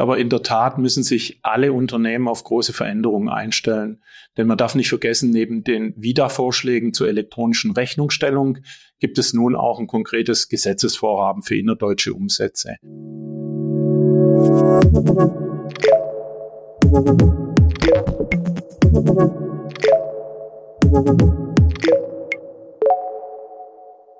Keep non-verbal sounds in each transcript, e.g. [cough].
Aber in der Tat müssen sich alle Unternehmen auf große Veränderungen einstellen. Denn man darf nicht vergessen, neben den WIDA-Vorschlägen zur elektronischen Rechnungsstellung gibt es nun auch ein konkretes Gesetzesvorhaben für innerdeutsche Umsätze.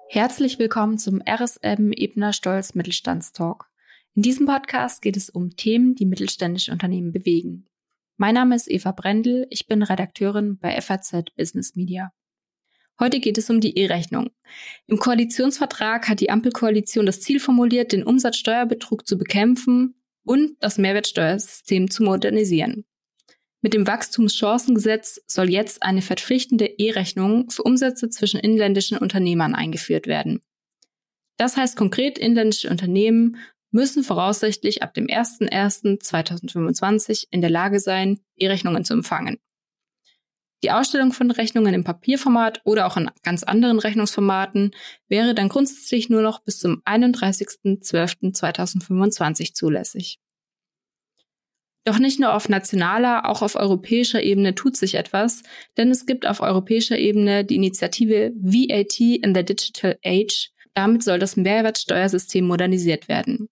Herzlich willkommen zum RSM Ebner Stolz Mittelstandstalk. In diesem Podcast geht es um Themen, die mittelständische Unternehmen bewegen. Mein Name ist Eva Brendel, ich bin Redakteurin bei FAZ Business Media. Heute geht es um die E-Rechnung. Im Koalitionsvertrag hat die Ampelkoalition das Ziel formuliert, den Umsatzsteuerbetrug zu bekämpfen und das Mehrwertsteuersystem zu modernisieren. Mit dem Wachstumschancengesetz soll jetzt eine verpflichtende E-Rechnung für Umsätze zwischen inländischen Unternehmern eingeführt werden. Das heißt konkret, inländische Unternehmen müssen voraussichtlich ab dem 01.01.2025 in der Lage sein, E-Rechnungen zu empfangen. Die Ausstellung von Rechnungen im Papierformat oder auch in ganz anderen Rechnungsformaten wäre dann grundsätzlich nur noch bis zum 31.12.2025 zulässig. Doch nicht nur auf nationaler, auch auf europäischer Ebene tut sich etwas, denn es gibt auf europäischer Ebene die Initiative VAT in the Digital Age. Damit soll das Mehrwertsteuersystem modernisiert werden.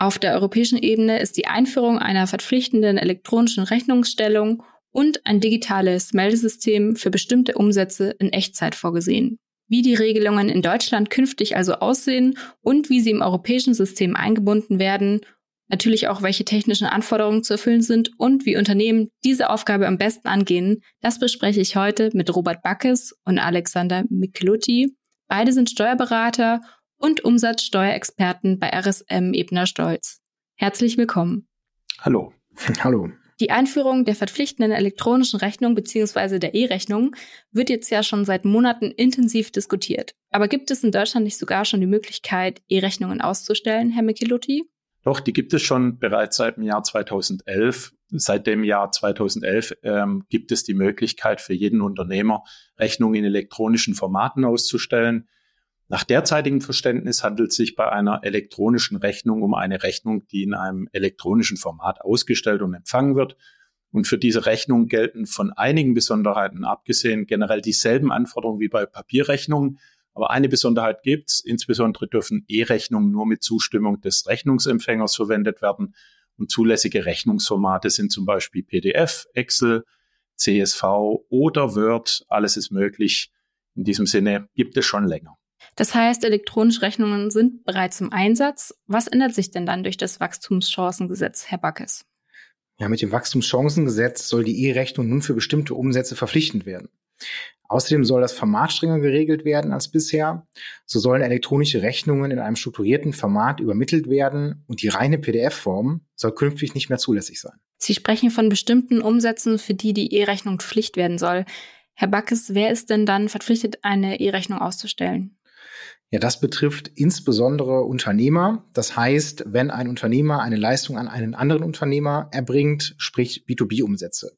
Auf der europäischen Ebene ist die Einführung einer verpflichtenden elektronischen Rechnungsstellung und ein digitales Meldesystem für bestimmte Umsätze in Echtzeit vorgesehen. Wie die Regelungen in Deutschland künftig also aussehen und wie sie im europäischen System eingebunden werden, natürlich auch welche technischen Anforderungen zu erfüllen sind und wie Unternehmen diese Aufgabe am besten angehen, das bespreche ich heute mit Robert Backes und Alexander Michelutti. Beide sind Steuerberater und Umsatzsteuerexperten bei RSM Ebner Stolz. Herzlich willkommen. Hallo. [laughs] Hallo. Die Einführung der verpflichtenden elektronischen Rechnung bzw. der E-Rechnung wird jetzt ja schon seit Monaten intensiv diskutiert. Aber gibt es in Deutschland nicht sogar schon die Möglichkeit, E-Rechnungen auszustellen, Herr Michelutti? Doch, die gibt es schon bereits seit dem Jahr 2011. Seit dem Jahr 2011 ähm, gibt es die Möglichkeit für jeden Unternehmer, Rechnungen in elektronischen Formaten auszustellen. Nach derzeitigem Verständnis handelt es sich bei einer elektronischen Rechnung um eine Rechnung, die in einem elektronischen Format ausgestellt und empfangen wird. Und für diese Rechnung gelten von einigen Besonderheiten abgesehen generell dieselben Anforderungen wie bei Papierrechnungen. Aber eine Besonderheit gibt's. Insbesondere dürfen E-Rechnungen nur mit Zustimmung des Rechnungsempfängers verwendet werden. Und zulässige Rechnungsformate sind zum Beispiel PDF, Excel, CSV oder Word. Alles ist möglich. In diesem Sinne gibt es schon länger. Das heißt, elektronische Rechnungen sind bereits im Einsatz. Was ändert sich denn dann durch das Wachstumschancengesetz, Herr Backes? Ja, mit dem Wachstumschancengesetz soll die E-Rechnung nun für bestimmte Umsätze verpflichtend werden. Außerdem soll das Format strenger geregelt werden als bisher. So sollen elektronische Rechnungen in einem strukturierten Format übermittelt werden und die reine PDF-Form soll künftig nicht mehr zulässig sein. Sie sprechen von bestimmten Umsätzen, für die die E-Rechnung Pflicht werden soll. Herr Backes, wer ist denn dann verpflichtet, eine E-Rechnung auszustellen? Ja, das betrifft insbesondere Unternehmer. Das heißt, wenn ein Unternehmer eine Leistung an einen anderen Unternehmer erbringt, sprich B2B-Umsätze.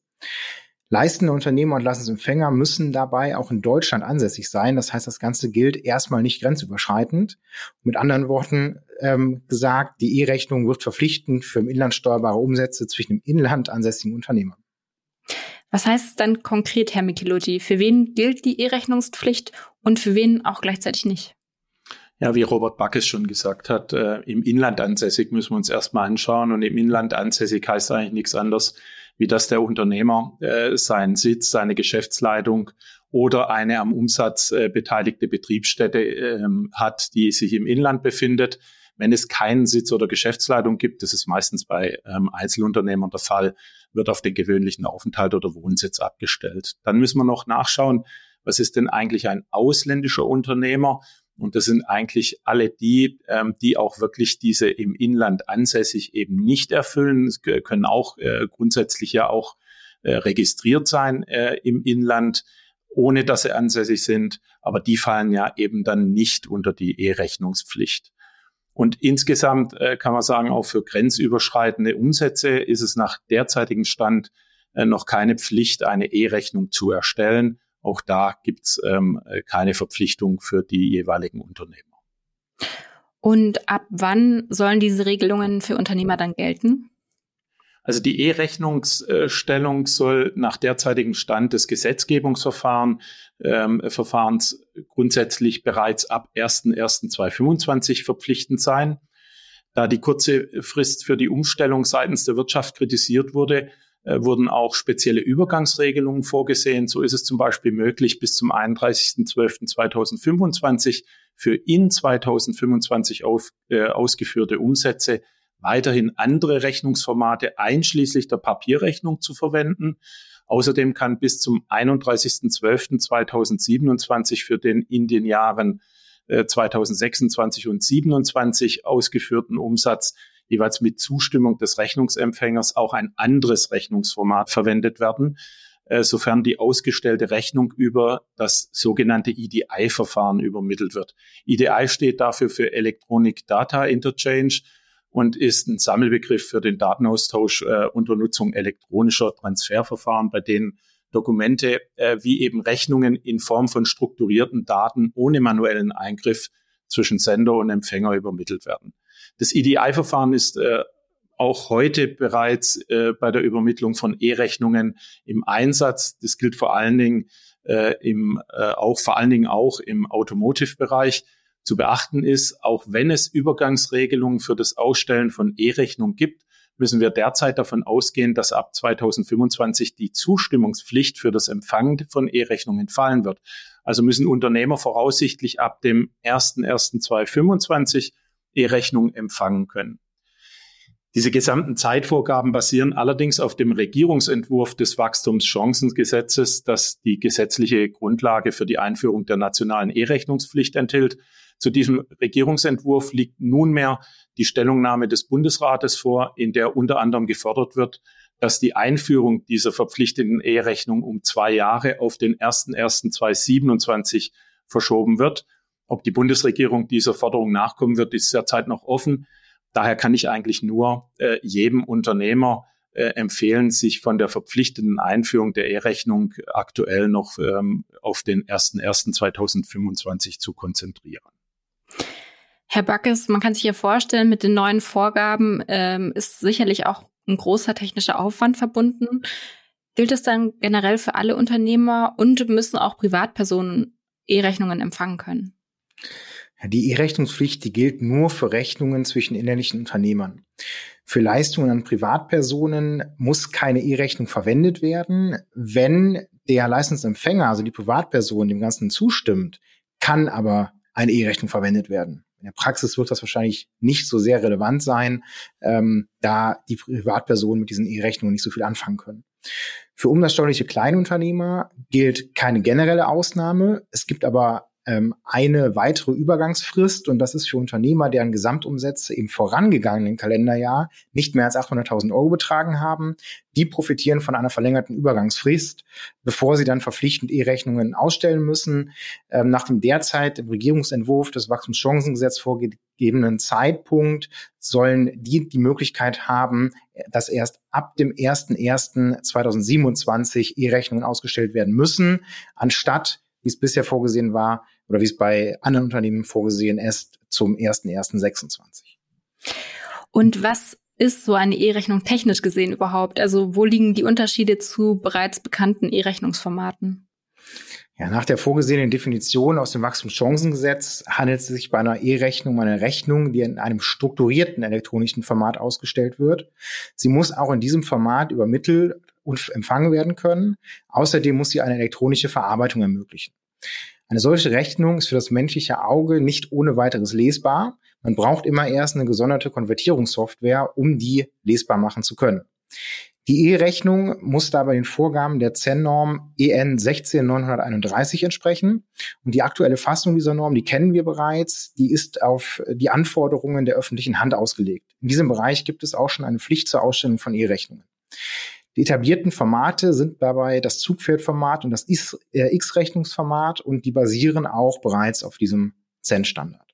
Leistende Unternehmer und Leistungsempfänger müssen dabei auch in Deutschland ansässig sein. Das heißt, das Ganze gilt erstmal nicht grenzüberschreitend. Mit anderen Worten ähm, gesagt, die E-Rechnung wird verpflichtend für im Inland steuerbare Umsätze zwischen dem Inland ansässigen Unternehmern. Was heißt es dann konkret, Herr Michelotti? Für wen gilt die E-Rechnungspflicht und für wen auch gleichzeitig nicht? Ja, wie Robert Backes schon gesagt hat, äh, im Inland ansässig müssen wir uns erstmal anschauen. Und im Inland ansässig heißt eigentlich nichts anderes, wie dass der Unternehmer äh, seinen Sitz, seine Geschäftsleitung oder eine am Umsatz äh, beteiligte Betriebsstätte äh, hat, die sich im Inland befindet. Wenn es keinen Sitz oder Geschäftsleitung gibt, das ist meistens bei ähm, Einzelunternehmern der Fall, wird auf den gewöhnlichen Aufenthalt oder Wohnsitz abgestellt. Dann müssen wir noch nachschauen, was ist denn eigentlich ein ausländischer Unternehmer? Und das sind eigentlich alle die, ähm, die auch wirklich diese im Inland ansässig eben nicht erfüllen. Es können auch äh, grundsätzlich ja auch äh, registriert sein äh, im Inland, ohne dass sie ansässig sind. Aber die fallen ja eben dann nicht unter die E-Rechnungspflicht. Und insgesamt äh, kann man sagen, auch für grenzüberschreitende Umsätze ist es nach derzeitigem Stand äh, noch keine Pflicht, eine E-Rechnung zu erstellen. Auch da gibt's ähm, keine Verpflichtung für die jeweiligen Unternehmer. Und ab wann sollen diese Regelungen für Unternehmer dann gelten? Also die E-Rechnungsstellung soll nach derzeitigem Stand des Gesetzgebungsverfahrens ähm, Verfahrens grundsätzlich bereits ab 1.1.2025 verpflichtend sein. Da die kurze Frist für die Umstellung seitens der Wirtschaft kritisiert wurde, äh, wurden auch spezielle Übergangsregelungen vorgesehen. So ist es zum Beispiel möglich, bis zum 31.12.2025 für in 2025 auf, äh, ausgeführte Umsätze weiterhin andere Rechnungsformate einschließlich der Papierrechnung zu verwenden. Außerdem kann bis zum 31.12.2027 für den in den Jahren 2026 äh, und 2027 ausgeführten Umsatz jeweils mit Zustimmung des Rechnungsempfängers auch ein anderes Rechnungsformat verwendet werden, äh, sofern die ausgestellte Rechnung über das sogenannte EDI-Verfahren übermittelt wird. EDI steht dafür für Electronic Data Interchange und ist ein Sammelbegriff für den Datenaustausch äh, unter Nutzung elektronischer Transferverfahren, bei denen Dokumente äh, wie eben Rechnungen in Form von strukturierten Daten ohne manuellen Eingriff zwischen Sender und Empfänger übermittelt werden. Das EDI-Verfahren ist äh, auch heute bereits äh, bei der Übermittlung von E-Rechnungen im Einsatz. Das gilt vor allen Dingen äh, im, auch vor allen Dingen auch im Automotive-Bereich. Zu beachten ist, auch wenn es Übergangsregelungen für das Ausstellen von E-Rechnungen gibt, müssen wir derzeit davon ausgehen, dass ab 2025 die Zustimmungspflicht für das Empfangen von E-Rechnungen fallen wird. Also müssen Unternehmer voraussichtlich ab dem 01.01.2025 E-Rechnung empfangen können. Diese gesamten Zeitvorgaben basieren allerdings auf dem Regierungsentwurf des Wachstumschancengesetzes, das die gesetzliche Grundlage für die Einführung der nationalen E-Rechnungspflicht enthält. Zu diesem Regierungsentwurf liegt nunmehr die Stellungnahme des Bundesrates vor, in der unter anderem gefordert wird, dass die Einführung dieser verpflichtenden E-Rechnung um zwei Jahre auf den 01.01.2027 verschoben wird. Ob die Bundesregierung dieser Forderung nachkommen wird, ist derzeit noch offen. Daher kann ich eigentlich nur äh, jedem Unternehmer äh, empfehlen, sich von der verpflichtenden Einführung der E-Rechnung aktuell noch ähm, auf den 01.01.2025 zu konzentrieren. Herr Backes, man kann sich ja vorstellen, mit den neuen Vorgaben ähm, ist sicherlich auch ein großer technischer Aufwand verbunden. Gilt es dann generell für alle Unternehmer und müssen auch Privatpersonen E-Rechnungen empfangen können? Die E-Rechnungspflicht, die gilt nur für Rechnungen zwischen innerlichen Unternehmern. Für Leistungen an Privatpersonen muss keine E-Rechnung verwendet werden. Wenn der Leistungsempfänger, also die Privatperson, dem Ganzen zustimmt, kann aber eine E-Rechnung verwendet werden. In der Praxis wird das wahrscheinlich nicht so sehr relevant sein, ähm, da die Privatpersonen mit diesen E-Rechnungen nicht so viel anfangen können. Für umsatzsteuerliche Kleinunternehmer gilt keine generelle Ausnahme. Es gibt aber ähm, eine weitere Übergangsfrist und das ist für Unternehmer, deren Gesamtumsätze im vorangegangenen Kalenderjahr nicht mehr als 800.000 Euro betragen haben. Die profitieren von einer verlängerten Übergangsfrist, bevor sie dann verpflichtend E-Rechnungen ausstellen müssen. Ähm, nach dem derzeit im Regierungsentwurf des Wachstumschancengesetzes vorgegebenen Zeitpunkt sollen die die Möglichkeit haben, dass erst ab dem 01.01.2027 E-Rechnungen ausgestellt werden müssen, anstatt wie es bisher vorgesehen war oder wie es bei anderen Unternehmen vorgesehen ist, zum 1.1.26. Und was ist so eine E-Rechnung technisch gesehen überhaupt? Also wo liegen die Unterschiede zu bereits bekannten E-Rechnungsformaten? Ja, nach der vorgesehenen Definition aus dem Wachstumschancengesetz handelt es sich bei einer E-Rechnung um eine Rechnung, die in einem strukturierten elektronischen Format ausgestellt wird. Sie muss auch in diesem Format übermittelt und empfangen werden können. Außerdem muss sie eine elektronische Verarbeitung ermöglichen. Eine solche Rechnung ist für das menschliche Auge nicht ohne weiteres lesbar. Man braucht immer erst eine gesonderte Konvertierungssoftware, um die lesbar machen zu können. Die E-Rechnung muss dabei den Vorgaben der CEN-Norm EN 16931 entsprechen. Und die aktuelle Fassung dieser Norm, die kennen wir bereits, die ist auf die Anforderungen der öffentlichen Hand ausgelegt. In diesem Bereich gibt es auch schon eine Pflicht zur Ausstellung von E-Rechnungen. Die etablierten Formate sind dabei das Zugpferdformat und das äh, X-Rechnungsformat und die basieren auch bereits auf diesem CEN-Standard.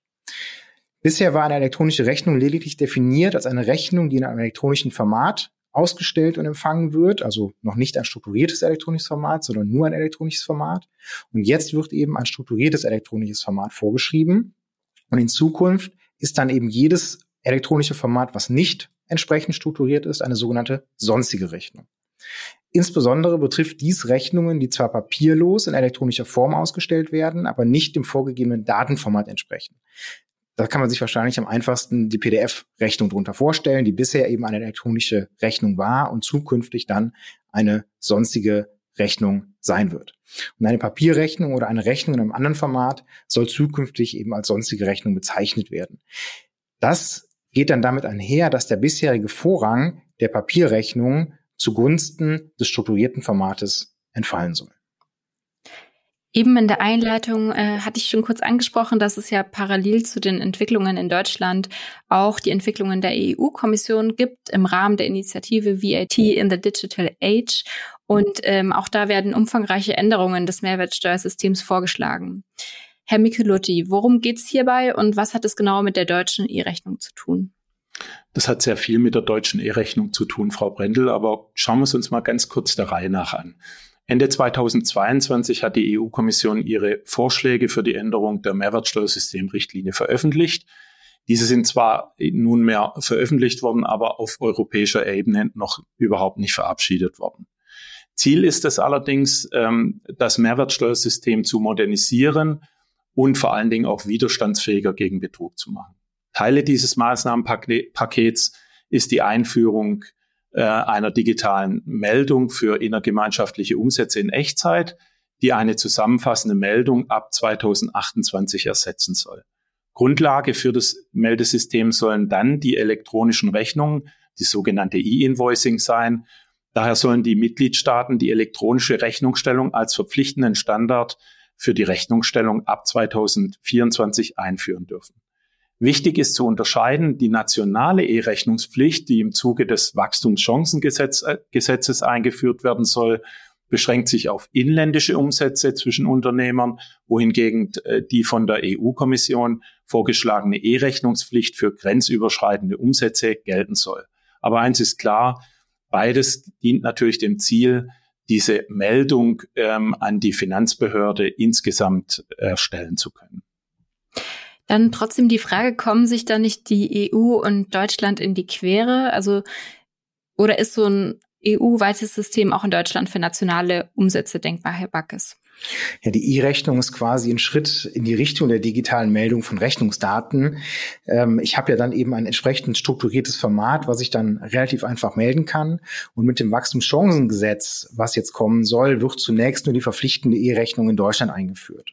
Bisher war eine elektronische Rechnung lediglich definiert als eine Rechnung, die in einem elektronischen Format ausgestellt und empfangen wird, also noch nicht ein strukturiertes elektronisches Format, sondern nur ein elektronisches Format. Und jetzt wird eben ein strukturiertes elektronisches Format vorgeschrieben. Und in Zukunft ist dann eben jedes elektronische Format, was nicht entsprechend strukturiert ist, eine sogenannte sonstige Rechnung. Insbesondere betrifft dies Rechnungen, die zwar papierlos in elektronischer Form ausgestellt werden, aber nicht dem vorgegebenen Datenformat entsprechen. Da kann man sich wahrscheinlich am einfachsten die PDF-Rechnung drunter vorstellen, die bisher eben eine elektronische Rechnung war und zukünftig dann eine sonstige Rechnung sein wird. Und eine Papierrechnung oder eine Rechnung in einem anderen Format soll zukünftig eben als sonstige Rechnung bezeichnet werden. Das geht dann damit einher, dass der bisherige Vorrang der Papierrechnung zugunsten des strukturierten Formates entfallen soll. Eben in der Einleitung äh, hatte ich schon kurz angesprochen, dass es ja parallel zu den Entwicklungen in Deutschland auch die Entwicklungen der EU-Kommission gibt im Rahmen der Initiative VAT in the Digital Age. Und ähm, auch da werden umfangreiche Änderungen des Mehrwertsteuersystems vorgeschlagen. Herr Michelotti, worum geht es hierbei und was hat es genau mit der deutschen E-Rechnung zu tun? Das hat sehr viel mit der deutschen E-Rechnung zu tun, Frau Brendel, aber schauen wir es uns mal ganz kurz der Reihe nach an. Ende 2022 hat die EU-Kommission ihre Vorschläge für die Änderung der Mehrwertsteuersystemrichtlinie veröffentlicht. Diese sind zwar nunmehr veröffentlicht worden, aber auf europäischer Ebene noch überhaupt nicht verabschiedet worden. Ziel ist es allerdings, ähm, das Mehrwertsteuersystem zu modernisieren und vor allen Dingen auch widerstandsfähiger gegen Betrug zu machen. Teile dieses Maßnahmenpakets ist die Einführung äh, einer digitalen Meldung für innergemeinschaftliche Umsätze in Echtzeit, die eine zusammenfassende Meldung ab 2028 ersetzen soll. Grundlage für das Meldesystem sollen dann die elektronischen Rechnungen, die sogenannte E-Invoicing sein. Daher sollen die Mitgliedstaaten die elektronische Rechnungsstellung als verpflichtenden Standard für die Rechnungsstellung ab 2024 einführen dürfen. Wichtig ist zu unterscheiden, die nationale E-Rechnungspflicht, die im Zuge des Wachstumschancengesetzes äh, eingeführt werden soll, beschränkt sich auf inländische Umsätze zwischen Unternehmern, wohingegen äh, die von der EU-Kommission vorgeschlagene E-Rechnungspflicht für grenzüberschreitende Umsätze gelten soll. Aber eins ist klar, beides dient natürlich dem Ziel, diese Meldung ähm, an die Finanzbehörde insgesamt erstellen zu können. Dann trotzdem die Frage, kommen sich da nicht die EU und Deutschland in die Quere? Also, oder ist so ein EU-weites System auch in Deutschland für nationale Umsätze denkbar, Herr Backes? Ja, die E-Rechnung ist quasi ein Schritt in die Richtung der digitalen Meldung von Rechnungsdaten. Ähm, ich habe ja dann eben ein entsprechend strukturiertes Format, was ich dann relativ einfach melden kann. Und mit dem Wachstumschancengesetz, was jetzt kommen soll, wird zunächst nur die verpflichtende E-Rechnung in Deutschland eingeführt.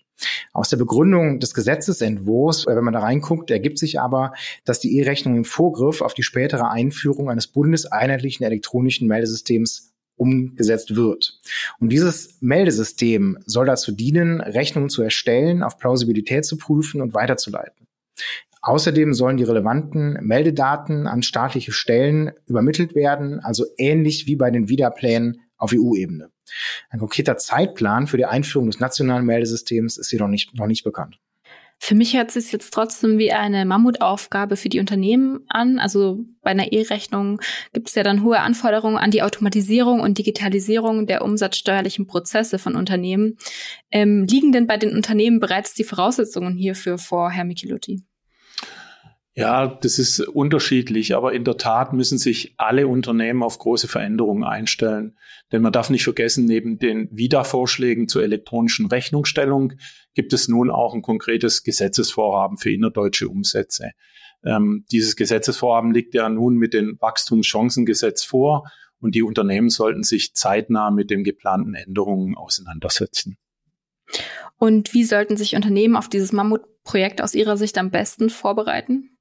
Aus der Begründung des Gesetzesentwurfs, äh, wenn man da reinguckt, ergibt sich aber, dass die E-Rechnung im Vorgriff auf die spätere Einführung eines bundeseinheitlichen elektronischen Meldesystems umgesetzt wird. Und dieses Meldesystem soll dazu dienen, Rechnungen zu erstellen, auf Plausibilität zu prüfen und weiterzuleiten. Außerdem sollen die relevanten Meldedaten an staatliche Stellen übermittelt werden, also ähnlich wie bei den Wiederplänen auf EU-Ebene. Ein konkreter Zeitplan für die Einführung des nationalen Meldesystems ist jedoch nicht, noch nicht bekannt. Für mich hört es sich jetzt trotzdem wie eine Mammutaufgabe für die Unternehmen an. Also bei einer E-Rechnung gibt es ja dann hohe Anforderungen an die Automatisierung und Digitalisierung der umsatzsteuerlichen Prozesse von Unternehmen. Ähm, liegen denn bei den Unternehmen bereits die Voraussetzungen hierfür vor, Herr Michelotti? Ja, das ist unterschiedlich, aber in der Tat müssen sich alle Unternehmen auf große Veränderungen einstellen. Denn man darf nicht vergessen, neben den WIDA-Vorschlägen zur elektronischen Rechnungsstellung gibt es nun auch ein konkretes Gesetzesvorhaben für innerdeutsche Umsätze. Ähm, dieses Gesetzesvorhaben liegt ja nun mit dem Wachstumschancengesetz vor und die Unternehmen sollten sich zeitnah mit den geplanten Änderungen auseinandersetzen. Und wie sollten sich Unternehmen auf dieses Mammutprojekt aus Ihrer Sicht am besten vorbereiten?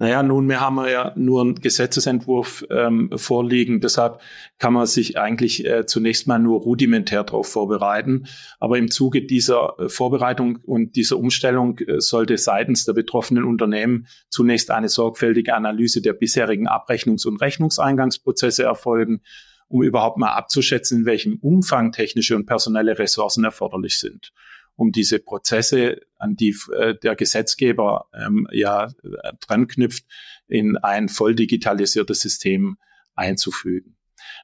Naja, nunmehr haben wir ja nur einen Gesetzesentwurf ähm, vorliegen. Deshalb kann man sich eigentlich äh, zunächst mal nur rudimentär darauf vorbereiten. Aber im Zuge dieser äh, Vorbereitung und dieser Umstellung äh, sollte seitens der betroffenen Unternehmen zunächst eine sorgfältige Analyse der bisherigen Abrechnungs- und Rechnungseingangsprozesse erfolgen, um überhaupt mal abzuschätzen, in welchem Umfang technische und personelle Ressourcen erforderlich sind um diese Prozesse, an die äh, der Gesetzgeber ähm, ja äh, dran knüpft, in ein voll digitalisiertes System einzufügen.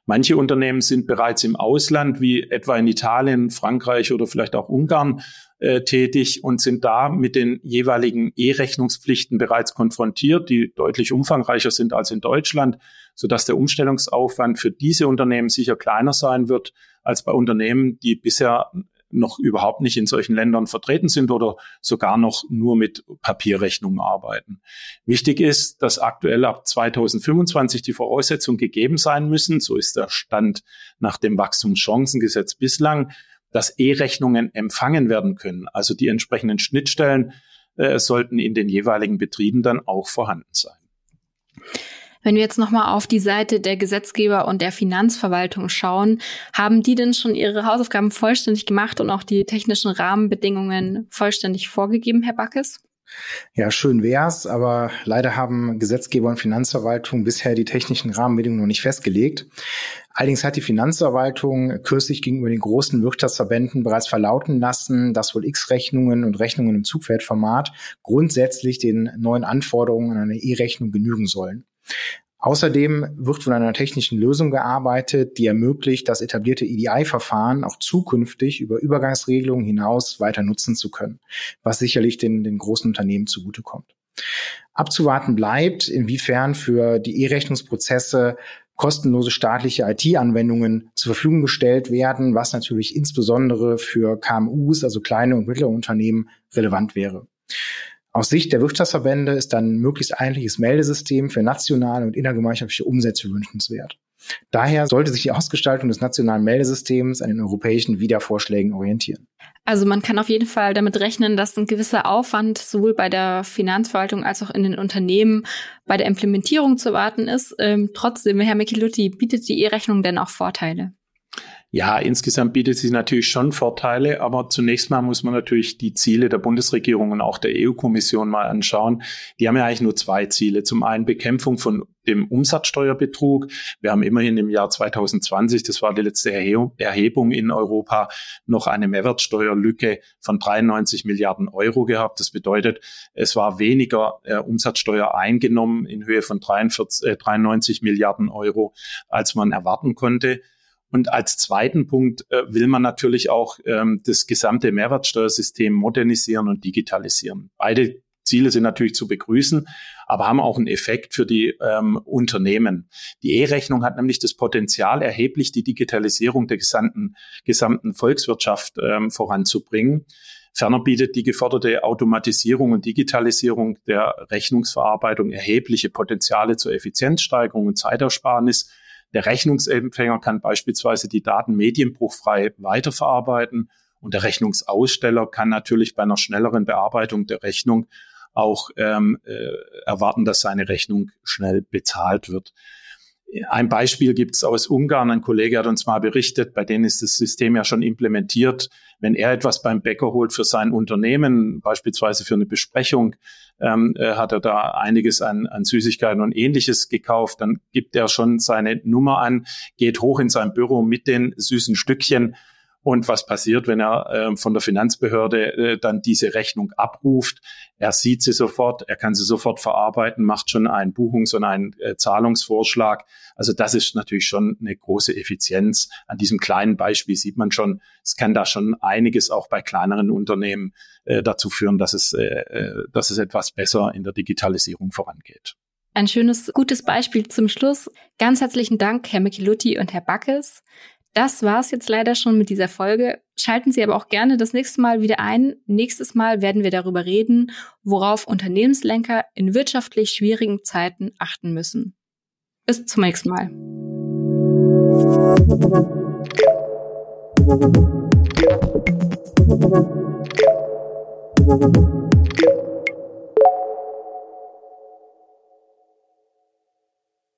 Manche Unternehmen sind bereits im Ausland, wie etwa in Italien, Frankreich oder vielleicht auch Ungarn, äh, tätig und sind da mit den jeweiligen E-Rechnungspflichten bereits konfrontiert, die deutlich umfangreicher sind als in Deutschland, sodass der Umstellungsaufwand für diese Unternehmen sicher kleiner sein wird als bei Unternehmen, die bisher noch überhaupt nicht in solchen Ländern vertreten sind oder sogar noch nur mit Papierrechnungen arbeiten. Wichtig ist, dass aktuell ab 2025 die Voraussetzungen gegeben sein müssen, so ist der Stand nach dem Wachstumschancengesetz bislang, dass E-Rechnungen empfangen werden können. Also die entsprechenden Schnittstellen äh, sollten in den jeweiligen Betrieben dann auch vorhanden sein. Wenn wir jetzt nochmal auf die Seite der Gesetzgeber und der Finanzverwaltung schauen, haben die denn schon ihre Hausaufgaben vollständig gemacht und auch die technischen Rahmenbedingungen vollständig vorgegeben, Herr Backes? Ja, schön wär's, aber leider haben Gesetzgeber und Finanzverwaltung bisher die technischen Rahmenbedingungen noch nicht festgelegt. Allerdings hat die Finanzverwaltung kürzlich gegenüber den großen Wirtschaftsverbänden bereits verlauten lassen, dass wohl X-Rechnungen und Rechnungen im Zugpferdformat grundsätzlich den neuen Anforderungen an eine E-Rechnung genügen sollen. Außerdem wird von einer technischen Lösung gearbeitet, die ermöglicht, das etablierte EDI-Verfahren auch zukünftig über Übergangsregelungen hinaus weiter nutzen zu können, was sicherlich den, den großen Unternehmen zugutekommt. Abzuwarten bleibt, inwiefern für die E-Rechnungsprozesse kostenlose staatliche IT-Anwendungen zur Verfügung gestellt werden, was natürlich insbesondere für KMUs, also kleine und mittlere Unternehmen, relevant wäre. Aus Sicht der Wirtschaftsverbände ist dann ein möglichst einheitliches Meldesystem für nationale und innergemeinschaftliche Umsätze wünschenswert. Daher sollte sich die Ausgestaltung des nationalen Meldesystems an den europäischen Wiedervorschlägen orientieren. Also man kann auf jeden Fall damit rechnen, dass ein gewisser Aufwand sowohl bei der Finanzverwaltung als auch in den Unternehmen bei der Implementierung zu warten ist. Ähm, trotzdem, Herr Michelutti, bietet die E-Rechnung denn auch Vorteile? Ja, insgesamt bietet sie natürlich schon Vorteile, aber zunächst mal muss man natürlich die Ziele der Bundesregierung und auch der EU-Kommission mal anschauen. Die haben ja eigentlich nur zwei Ziele. Zum einen Bekämpfung von dem Umsatzsteuerbetrug. Wir haben immerhin im Jahr 2020, das war die letzte Erhebung in Europa, noch eine Mehrwertsteuerlücke von 93 Milliarden Euro gehabt. Das bedeutet, es war weniger äh, Umsatzsteuer eingenommen in Höhe von 43, äh, 93 Milliarden Euro, als man erwarten konnte. Und als zweiten Punkt äh, will man natürlich auch ähm, das gesamte Mehrwertsteuersystem modernisieren und digitalisieren. Beide Ziele sind natürlich zu begrüßen, aber haben auch einen Effekt für die ähm, Unternehmen. Die E-Rechnung hat nämlich das Potenzial, erheblich die Digitalisierung der gesamten, gesamten Volkswirtschaft ähm, voranzubringen. Ferner bietet die geforderte Automatisierung und Digitalisierung der Rechnungsverarbeitung erhebliche Potenziale zur Effizienzsteigerung und Zeitersparnis der Rechnungsempfänger kann beispielsweise die Daten medienbruchfrei weiterverarbeiten und der Rechnungsaussteller kann natürlich bei einer schnelleren Bearbeitung der Rechnung auch ähm, äh, erwarten, dass seine Rechnung schnell bezahlt wird. Ein Beispiel gibt es aus Ungarn. Ein Kollege hat uns mal berichtet, bei denen ist das System ja schon implementiert. Wenn er etwas beim Bäcker holt für sein Unternehmen, beispielsweise für eine Besprechung, ähm, äh, hat er da einiges an, an Süßigkeiten und ähnliches gekauft, dann gibt er schon seine Nummer an, geht hoch in sein Büro mit den süßen Stückchen und was passiert, wenn er äh, von der Finanzbehörde äh, dann diese Rechnung abruft? Er sieht sie sofort, er kann sie sofort verarbeiten, macht schon einen Buchungs- und einen äh, Zahlungsvorschlag. Also das ist natürlich schon eine große Effizienz. An diesem kleinen Beispiel sieht man schon, es kann da schon einiges auch bei kleineren Unternehmen äh, dazu führen, dass es, äh, äh dass es etwas besser in der Digitalisierung vorangeht. Ein schönes, gutes Beispiel zum Schluss. Ganz herzlichen Dank, Herr Michelutti und Herr Backes. Das war's jetzt leider schon mit dieser Folge. Schalten Sie aber auch gerne das nächste Mal wieder ein. Nächstes Mal werden wir darüber reden, worauf Unternehmenslenker in wirtschaftlich schwierigen Zeiten achten müssen. Bis zum nächsten Mal.